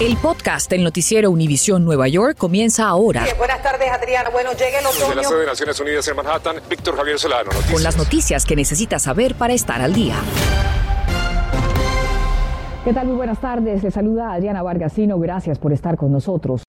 El podcast del noticiero Univisión Nueva York comienza ahora. buenas tardes, Adriana. Bueno, llega el otoño. Desde la sede de Naciones Unidas en Manhattan, Víctor Javier Solano. Noticias. Con las noticias que necesitas saber para estar al día. ¿Qué tal? Muy buenas tardes. Le saluda Adriana Vargasino. Gracias por estar con nosotros.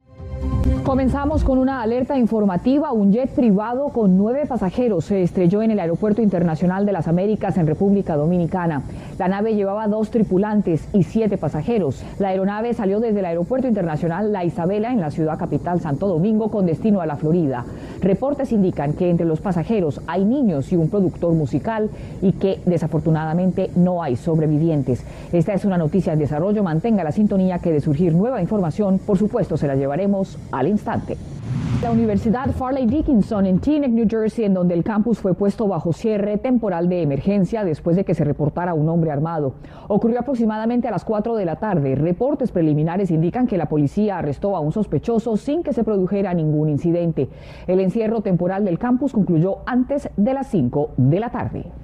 Comenzamos con una alerta informativa. Un jet privado con nueve pasajeros se estrelló en el Aeropuerto Internacional de las Américas en República Dominicana. La nave llevaba dos tripulantes y siete pasajeros. La aeronave salió desde el Aeropuerto Internacional La Isabela en la ciudad capital Santo Domingo con destino a la Florida. Reportes indican que entre los pasajeros hay niños y un productor musical y que desafortunadamente no hay sobrevivientes. Esta es una noticia en desarrollo. Mantenga la sintonía que de surgir nueva información, por supuesto, se la llevaremos al instante. La Universidad Farley Dickinson en Teaneck, New Jersey, en donde el campus fue puesto bajo cierre temporal de emergencia después de que se reportara un hombre armado. Ocurrió aproximadamente a las 4 de la tarde. Reportes preliminares indican que la policía arrestó a un sospechoso sin que se produjera ningún incidente. El encierro temporal del campus concluyó antes de las 5 de la tarde.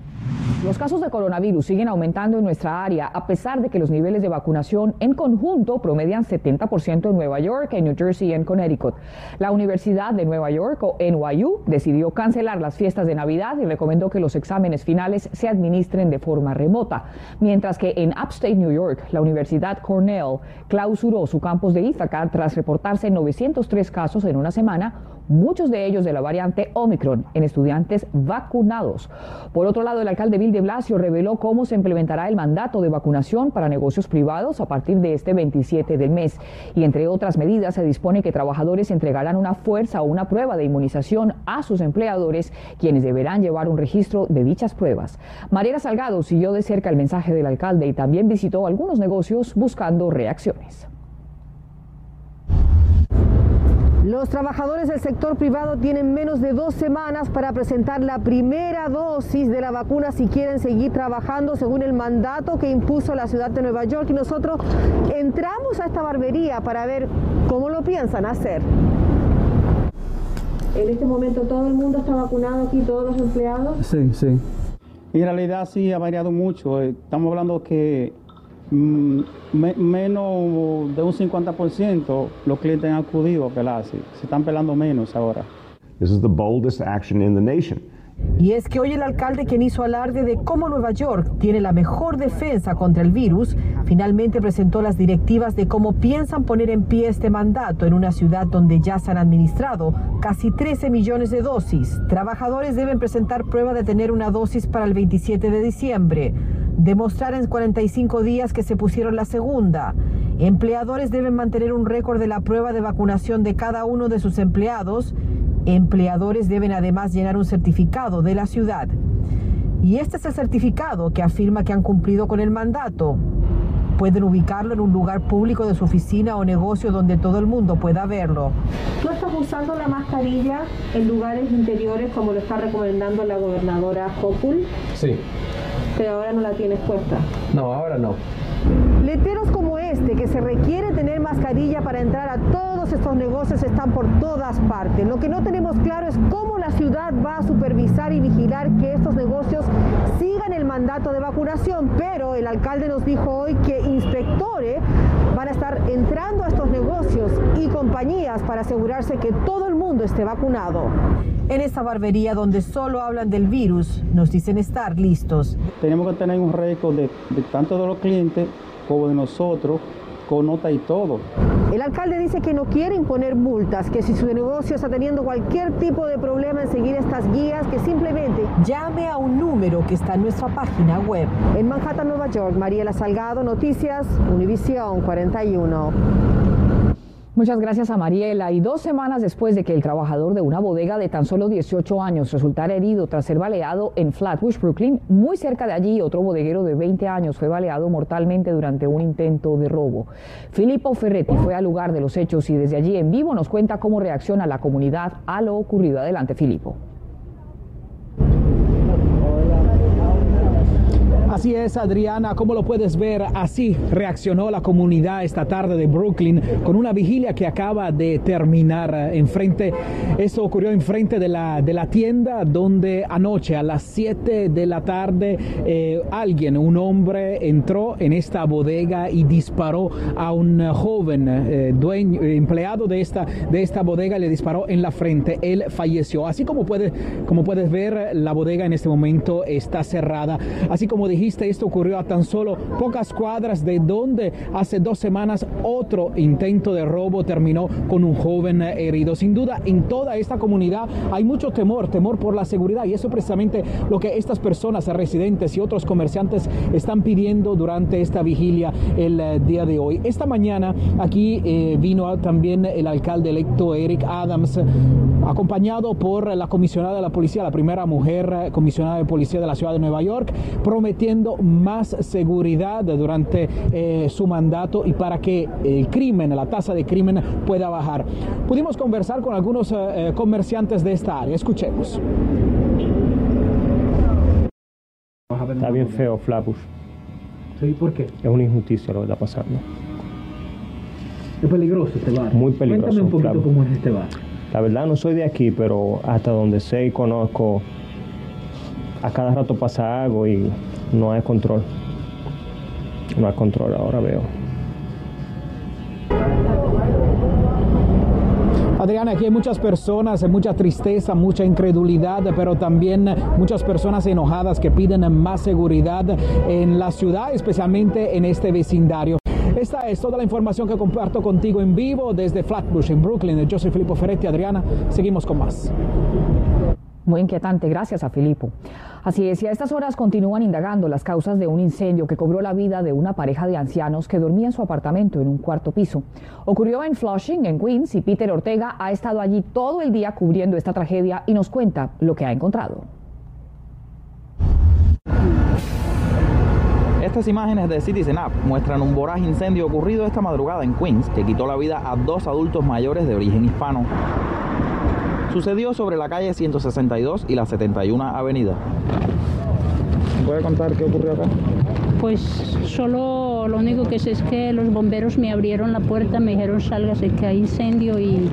Los casos de coronavirus siguen aumentando en nuestra área a pesar de que los niveles de vacunación en conjunto promedian 70% en Nueva York, en New Jersey y en Connecticut. La Universidad de Nueva York o NYU decidió cancelar las fiestas de Navidad y recomendó que los exámenes finales se administren de forma remota, mientras que en Upstate New York, la Universidad Cornell clausuró su campus de Ithaca tras reportarse 903 casos en una semana, muchos de ellos de la variante Omicron en estudiantes vacunados. Por otro lado, el alcalde Bill de Blasio reveló cómo se implementará el mandato de vacunación para negocios privados a partir de este 27 del mes. Y entre otras medidas, se dispone que trabajadores entregarán una fuerza o una prueba de inmunización a sus empleadores, quienes deberán llevar un registro de dichas pruebas. Mariela Salgado siguió de cerca el mensaje del alcalde y también visitó algunos negocios buscando reacciones. Los trabajadores del sector privado tienen menos de dos semanas para presentar la primera dosis de la vacuna si quieren seguir trabajando según el mandato que impuso la ciudad de Nueva York. Y nosotros entramos a esta barbería para ver cómo lo piensan hacer. En este momento todo el mundo está vacunado aquí, todos los empleados. Sí, sí. En realidad sí ha variado mucho. Estamos hablando que Mm, menos de un 50% los clientes han acudido a pelarse. Se están pelando menos ahora. This is the boldest action in the nation. Y es que hoy el alcalde quien hizo alarde de cómo Nueva York tiene la mejor defensa contra el virus, finalmente presentó las directivas de cómo piensan poner en pie este mandato en una ciudad donde ya se han administrado casi 13 millones de dosis. Trabajadores deben presentar prueba de tener una dosis para el 27 de diciembre demostrar en 45 días que se pusieron la segunda. Empleadores deben mantener un récord de la prueba de vacunación de cada uno de sus empleados. Empleadores deben además llenar un certificado de la ciudad. Y este es el certificado que afirma que han cumplido con el mandato. Pueden ubicarlo en un lugar público de su oficina o negocio donde todo el mundo pueda verlo. ¿Tú estás usando la mascarilla en lugares interiores como lo está recomendando la gobernadora Hopul? Sí pero ahora no la tienes puesta. No, ahora no. Letreros como este, que se requiere tener mascarilla para entrar a todos estos negocios, están por todas partes. Lo que no tenemos claro es cómo la ciudad va a supervisar y vigilar que estos negocios sigan el mandato de vacunación, pero el alcalde nos dijo hoy que inspectores van a estar entrando a estos negocios y compañías para asegurarse que todo el mundo esté vacunado. En esta barbería donde solo hablan del virus, nos dicen estar listos. Tenemos que tener un récord de, tanto de los clientes como de nosotros, con nota y todo. El alcalde dice que no quiere imponer multas, que si su negocio está teniendo cualquier tipo de problema en seguir estas guías, que simplemente llame a un número que está en nuestra página web. En Manhattan, Nueva York, Mariela Salgado, Noticias, Univisión 41. Muchas gracias a Mariela. Y dos semanas después de que el trabajador de una bodega de tan solo 18 años resultara herido tras ser baleado en Flatbush, Brooklyn, muy cerca de allí otro bodeguero de 20 años fue baleado mortalmente durante un intento de robo. Filippo Ferretti fue al lugar de los hechos y desde allí en vivo nos cuenta cómo reacciona la comunidad a lo ocurrido. Adelante, Filippo. Así es, Adriana, como lo puedes ver, así reaccionó la comunidad esta tarde de Brooklyn con una vigilia que acaba de terminar enfrente. Esto ocurrió enfrente de la, de la tienda donde anoche a las 7 de la tarde eh, alguien, un hombre, entró en esta bodega y disparó a un joven eh, dueño, empleado de esta, de esta bodega, le disparó en la frente. Él falleció. Así como, puede, como puedes ver, la bodega en este momento está cerrada. Así como esto ocurrió a tan solo pocas cuadras de donde hace dos semanas otro intento de robo terminó con un joven herido. Sin duda, en toda esta comunidad hay mucho temor, temor por la seguridad y eso es precisamente lo que estas personas, residentes y otros comerciantes están pidiendo durante esta vigilia el eh, día de hoy. Esta mañana aquí eh, vino también el alcalde electo Eric Adams, acompañado por la comisionada de la policía, la primera mujer eh, comisionada de policía de la ciudad de Nueva York, prometiendo más seguridad durante su mandato y para que el crimen, la tasa de crimen pueda bajar. Pudimos conversar con algunos comerciantes de esta área. Escuchemos. Está bien feo, Flappus. ¿Sí? ¿Por qué? Es una injusticia lo que está pasando. Es peligroso este bar. Muy peligroso. Cuéntame un poquito cómo es este bar. La verdad no soy de aquí, pero hasta donde sé y conozco, a cada rato pasa algo y no hay control. No hay control, ahora veo. Adriana, aquí hay muchas personas, mucha tristeza, mucha incredulidad, pero también muchas personas enojadas que piden más seguridad en la ciudad, especialmente en este vecindario. Esta es toda la información que comparto contigo en vivo desde Flatbush, en Brooklyn. Yo soy Filippo Ferretti. Adriana, seguimos con más. Muy inquietante, gracias a Filipo. Así es, y a estas horas continúan indagando las causas de un incendio que cobró la vida de una pareja de ancianos que dormía en su apartamento en un cuarto piso. Ocurrió en Flushing, en Queens, y Peter Ortega ha estado allí todo el día cubriendo esta tragedia y nos cuenta lo que ha encontrado. Estas imágenes de Citizen App muestran un voraz incendio ocurrido esta madrugada en Queens que quitó la vida a dos adultos mayores de origen hispano. Sucedió sobre la calle 162 y la 71 Avenida. ¿Puede contar qué ocurrió acá? Pues solo lo único que sé es que los bomberos me abrieron la puerta, me dijeron sálgase que hay incendio y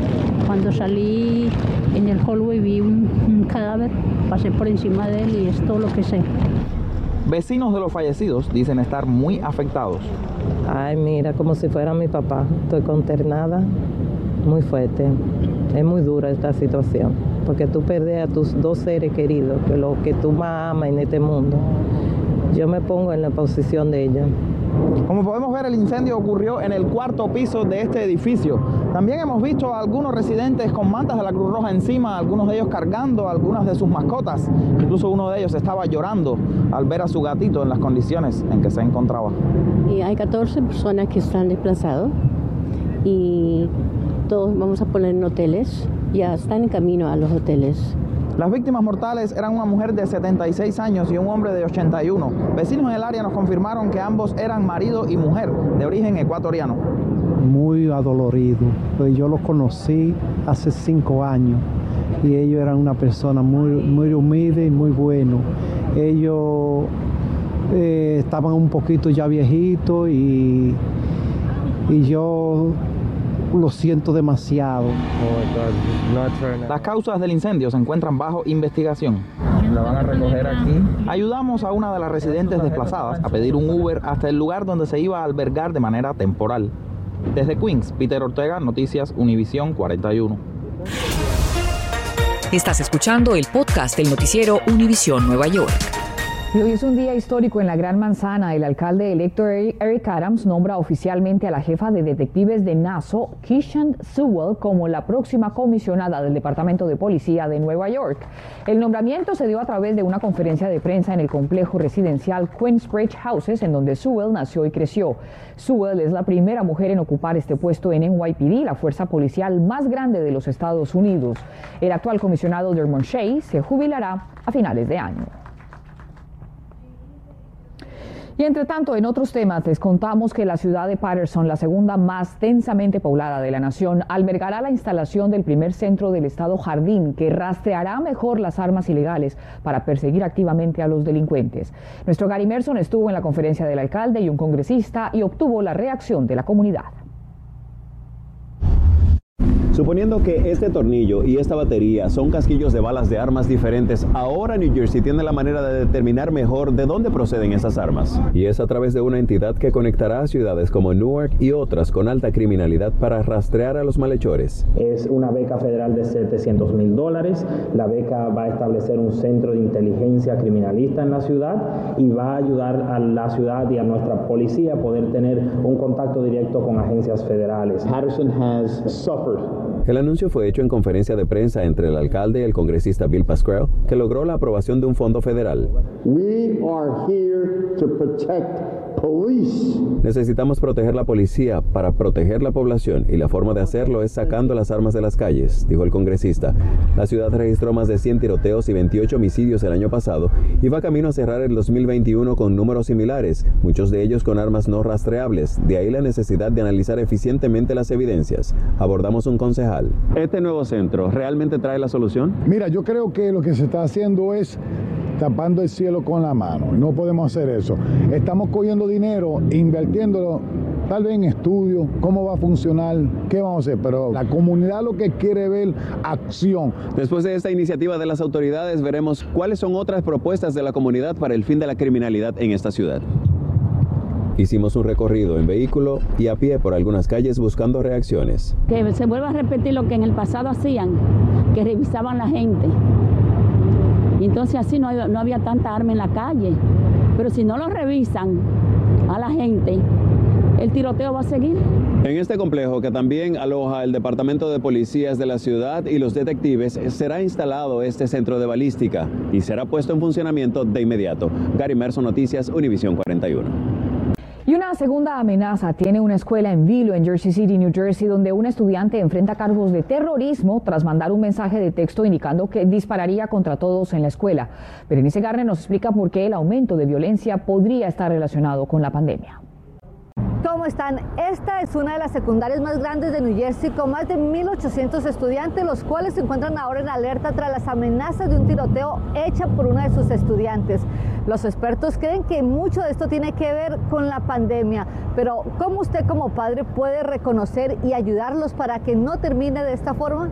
cuando salí en el hallway vi un, un cadáver, pasé por encima de él y es todo lo que sé. Vecinos de los fallecidos dicen estar muy afectados. Ay, mira, como si fuera mi papá. Estoy consternada, muy fuerte. Es muy dura esta situación, porque tú perdes a tus dos seres queridos, que lo que tú más amas en este mundo. Yo me pongo en la posición de ella. Como podemos ver, el incendio ocurrió en el cuarto piso de este edificio. También hemos visto a algunos residentes con mantas de la Cruz Roja encima, algunos de ellos cargando algunas de sus mascotas. Incluso uno de ellos estaba llorando al ver a su gatito en las condiciones en que se encontraba. Y hay 14 personas que están desplazados y todos vamos a poner en hoteles. Ya están en camino a los hoteles. Las víctimas mortales eran una mujer de 76 años y un hombre de 81. Vecinos en el área nos confirmaron que ambos eran marido y mujer de origen ecuatoriano. Muy adolorido, pues yo los conocí hace cinco años y ellos eran una persona muy, muy humilde y muy bueno. Ellos eh, estaban un poquito ya viejitos y, y yo lo siento demasiado. Las causas del incendio se encuentran bajo investigación. La van a recoger aquí. Ayudamos a una de las residentes desplazadas a pedir un Uber hasta el lugar donde se iba a albergar de manera temporal. Desde Queens, Peter Ortega, Noticias Univisión 41. Estás escuchando el podcast del noticiero Univisión Nueva York. Hoy es un día histórico en la Gran Manzana. El alcalde electo Eric Adams nombra oficialmente a la jefa de detectives de Nassau, Kishan Sewell, como la próxima comisionada del Departamento de Policía de Nueva York. El nombramiento se dio a través de una conferencia de prensa en el complejo residencial Queensbridge Houses, en donde Sewell nació y creció. Sewell es la primera mujer en ocupar este puesto en NYPD, la fuerza policial más grande de los Estados Unidos. El actual comisionado Dermot Shea se jubilará a finales de año. Y entre tanto, en otros temas, les contamos que la ciudad de Patterson, la segunda más densamente poblada de la nación, albergará la instalación del primer centro del Estado Jardín, que rastreará mejor las armas ilegales para perseguir activamente a los delincuentes. Nuestro Gary Merson estuvo en la conferencia del alcalde y un congresista y obtuvo la reacción de la comunidad. Suponiendo que este tornillo y esta batería son casquillos de balas de armas diferentes, ahora New Jersey tiene la manera de determinar mejor de dónde proceden esas armas. Y es a través de una entidad que conectará a ciudades como Newark y otras con alta criminalidad para rastrear a los malhechores. Es una beca federal de 700 mil dólares. La beca va a establecer un centro de inteligencia criminalista en la ciudad y va a ayudar a la ciudad y a nuestra policía a poder tener un contacto directo con agencias federales. Patterson has suffered el anuncio fue hecho en conferencia de prensa entre el alcalde y el congresista Bill Pascrell, que logró la aprobación de un fondo federal. Necesitamos proteger la policía para proteger la población y la forma de hacerlo es sacando las armas de las calles, dijo el congresista. La ciudad registró más de 100 tiroteos y 28 homicidios el año pasado y va camino a cerrar el 2021 con números similares, muchos de ellos con armas no rastreables. De ahí la necesidad de analizar eficientemente las evidencias. Abordamos un concejal. ¿Este nuevo centro realmente trae la solución? Mira, yo creo que lo que se está haciendo es tapando el cielo con la mano. No podemos hacer eso. Estamos cogiendo dinero, invirtiéndolo tal vez en estudios, cómo va a funcionar, qué vamos a hacer, pero la comunidad lo que quiere ver acción. Después de esta iniciativa de las autoridades veremos cuáles son otras propuestas de la comunidad para el fin de la criminalidad en esta ciudad. Hicimos un recorrido en vehículo y a pie por algunas calles buscando reacciones. Que se vuelva a repetir lo que en el pasado hacían, que revisaban la gente. Entonces así no, no había tanta arma en la calle. Pero si no lo revisan a la gente, el tiroteo va a seguir. En este complejo, que también aloja el Departamento de Policías de la ciudad y los detectives, será instalado este centro de balística y será puesto en funcionamiento de inmediato. Gary Merson, Noticias, Univisión 41. Y una segunda amenaza tiene una escuela en Vilo, en Jersey City, New Jersey, donde un estudiante enfrenta cargos de terrorismo tras mandar un mensaje de texto indicando que dispararía contra todos en la escuela. Berenice Garner nos explica por qué el aumento de violencia podría estar relacionado con la pandemia. ¿Cómo están? Esta es una de las secundarias más grandes de New Jersey con más de 1.800 estudiantes, los cuales se encuentran ahora en alerta tras las amenazas de un tiroteo hecha por una de sus estudiantes. Los expertos creen que mucho de esto tiene que ver con la pandemia, pero ¿cómo usted como padre puede reconocer y ayudarlos para que no termine de esta forma?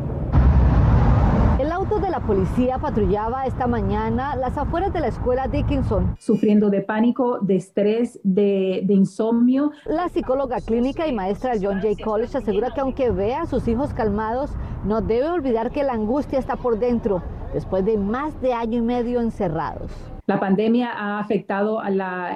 De la policía patrullaba esta mañana las afueras de la escuela Dickinson. Sufriendo de pánico, de estrés, de, insomnio. La psicóloga clínica y maestra del John Jay College asegura que aunque vea a sus hijos calmados, no debe olvidar que la angustia está por dentro, después de más de año y medio encerrados. La pandemia ha afectado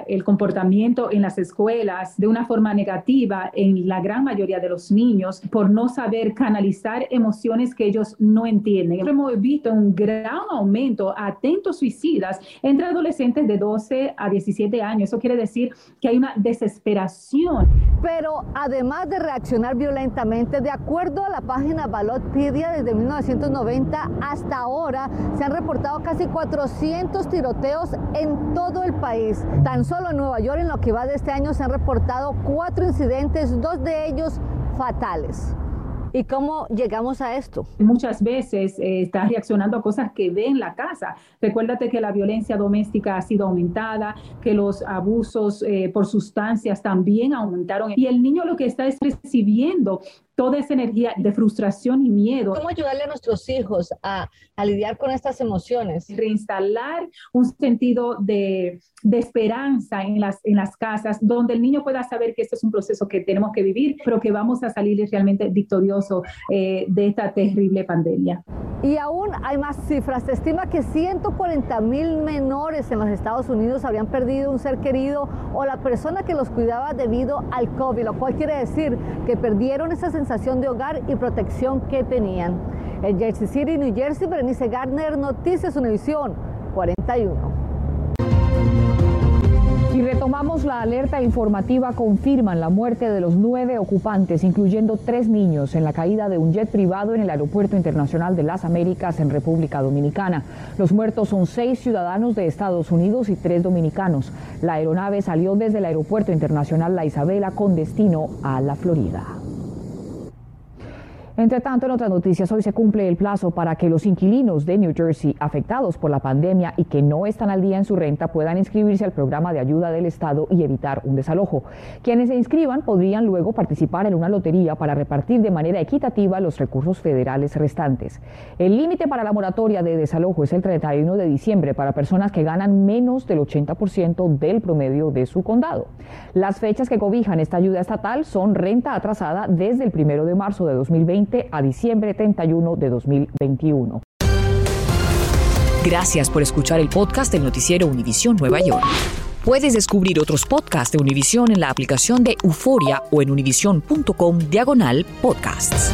el comportamiento en las escuelas de una forma negativa en la gran mayoría de los niños por no saber canalizar emociones que ellos no entienden. Hemos visto un gran aumento a atentos suicidas entre adolescentes de 12 a 17 años. Eso quiere decir que hay una desesperación. Pero además de reaccionar violentamente, de acuerdo a la página Ballotpedia, desde 1990 hasta ahora se han reportado casi 400 tiroteos en todo el país. Tan solo en Nueva York en lo que va de este año se han reportado cuatro incidentes, dos de ellos fatales. ¿Y cómo llegamos a esto? Muchas veces eh, está reaccionando a cosas que ve en la casa. Recuérdate que la violencia doméstica ha sido aumentada, que los abusos eh, por sustancias también aumentaron. Y el niño lo que está es recibiendo toda esa energía de frustración y miedo. ¿Cómo ayudarle a nuestros hijos a, a lidiar con estas emociones? Reinstalar un sentido de, de, esperanza en las, en las casas, donde el niño pueda saber que este es un proceso que tenemos que vivir, pero que vamos a salir realmente victorioso eh, de esta terrible pandemia. Y aún hay más cifras. Se estima que 140 mil menores en los Estados Unidos habían perdido un ser querido o la persona que los cuidaba debido al COVID, lo cual quiere decir que perdieron esa sensación de hogar y protección que tenían. En Jersey City, New Jersey, Berenice Gardner, Noticias Univisión 41. Y retomamos la alerta informativa, confirman la muerte de los nueve ocupantes, incluyendo tres niños, en la caída de un jet privado en el Aeropuerto Internacional de las Américas en República Dominicana. Los muertos son seis ciudadanos de Estados Unidos y tres dominicanos. La aeronave salió desde el Aeropuerto Internacional La Isabela con destino a la Florida. Entre tanto, en otras noticias, hoy se cumple el plazo para que los inquilinos de New Jersey afectados por la pandemia y que no están al día en su renta puedan inscribirse al programa de ayuda del Estado y evitar un desalojo. Quienes se inscriban podrían luego participar en una lotería para repartir de manera equitativa los recursos federales restantes. El límite para la moratoria de desalojo es el 31 de diciembre para personas que ganan menos del 80% del promedio de su condado. Las fechas que cobijan esta ayuda estatal son renta atrasada desde el 1 de marzo de 2020 a diciembre 31 de 2021. Gracias por escuchar el podcast del noticiero Univisión Nueva York. Puedes descubrir otros podcasts de Univisión en la aplicación de Euforia o en univision.com diagonal podcasts.